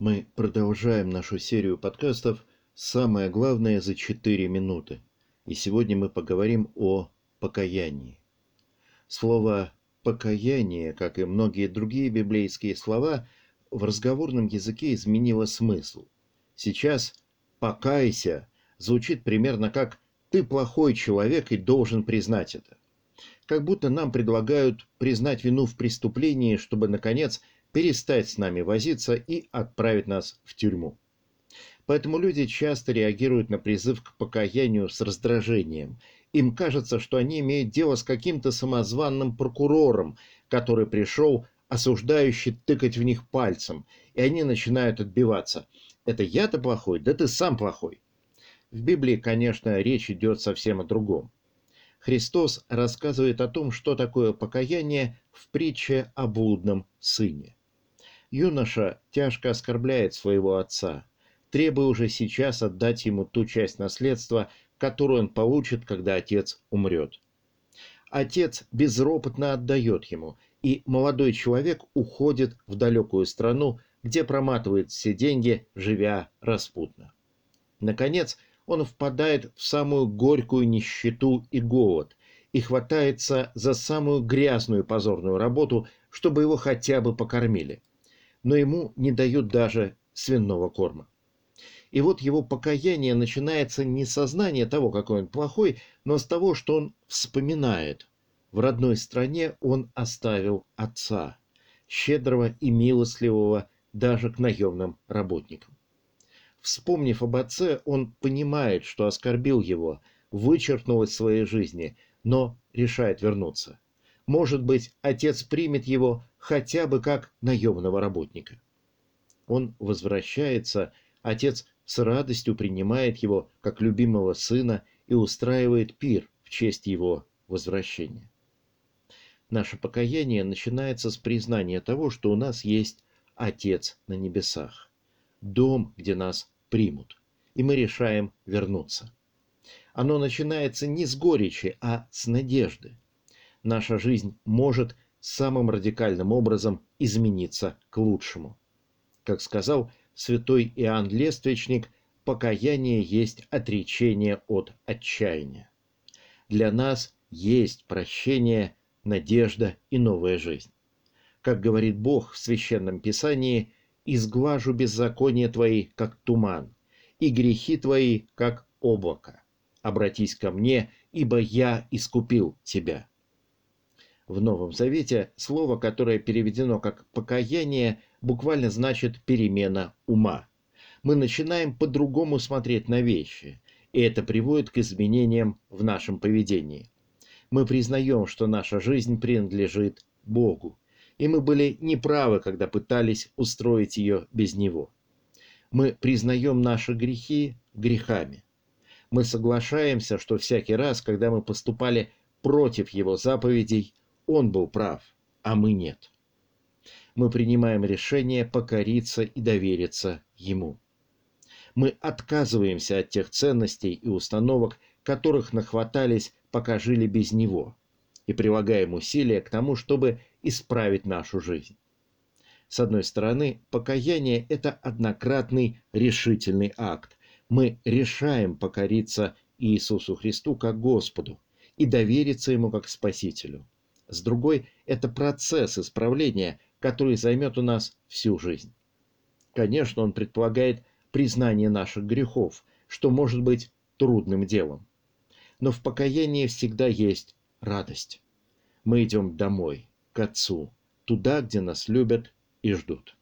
Мы продолжаем нашу серию подкастов «Самое главное за 4 минуты». И сегодня мы поговорим о покаянии. Слово «покаяние», как и многие другие библейские слова, в разговорном языке изменило смысл. Сейчас «покайся» звучит примерно как «ты плохой человек и должен признать это». Как будто нам предлагают признать вину в преступлении, чтобы, наконец, перестать с нами возиться и отправить нас в тюрьму. Поэтому люди часто реагируют на призыв к покаянию с раздражением. Им кажется, что они имеют дело с каким-то самозванным прокурором, который пришел осуждающий тыкать в них пальцем, и они начинают отбиваться. «Это я-то плохой? Да ты сам плохой!» В Библии, конечно, речь идет совсем о другом. Христос рассказывает о том, что такое покаяние в притче о блудном сыне. Юноша тяжко оскорбляет своего отца, требуя уже сейчас отдать ему ту часть наследства, которую он получит, когда отец умрет. Отец безропотно отдает ему, и молодой человек уходит в далекую страну, где проматывает все деньги, живя распутно. Наконец, он впадает в самую горькую нищету и голод и хватается за самую грязную позорную работу, чтобы его хотя бы покормили но ему не дают даже свиного корма. И вот его покаяние начинается не с сознания того, какой он плохой, но с того, что он вспоминает. В родной стране он оставил отца, щедрого и милостливого даже к наемным работникам. Вспомнив об отце, он понимает, что оскорбил его, вычеркнул из своей жизни, но решает вернуться. Может быть, отец примет его хотя бы как наемного работника. Он возвращается, отец с радостью принимает его как любимого сына и устраивает пир в честь его возвращения. Наше покаяние начинается с признания того, что у нас есть Отец на небесах, дом, где нас примут, и мы решаем вернуться. Оно начинается не с горечи, а с надежды – наша жизнь может самым радикальным образом измениться к лучшему. Как сказал святой Иоанн Лествичник, покаяние есть отречение от отчаяния. Для нас есть прощение, надежда и новая жизнь. Как говорит Бог в Священном Писании, «Изглажу беззаконие твои, как туман, и грехи твои, как облако. Обратись ко мне, ибо я искупил тебя» в Новом Завете слово, которое переведено как «покаяние», буквально значит «перемена ума». Мы начинаем по-другому смотреть на вещи, и это приводит к изменениям в нашем поведении. Мы признаем, что наша жизнь принадлежит Богу, и мы были неправы, когда пытались устроить ее без Него. Мы признаем наши грехи грехами. Мы соглашаемся, что всякий раз, когда мы поступали против Его заповедей, он был прав, а мы нет. Мы принимаем решение покориться и довериться ему. Мы отказываемся от тех ценностей и установок, которых нахватались, пока жили без него, и прилагаем усилия к тому, чтобы исправить нашу жизнь. С одной стороны, покаяние – это однократный решительный акт. Мы решаем покориться Иисусу Христу как Господу и довериться Ему как Спасителю – с другой – это процесс исправления, который займет у нас всю жизнь. Конечно, он предполагает признание наших грехов, что может быть трудным делом. Но в покаянии всегда есть радость. Мы идем домой, к Отцу, туда, где нас любят и ждут.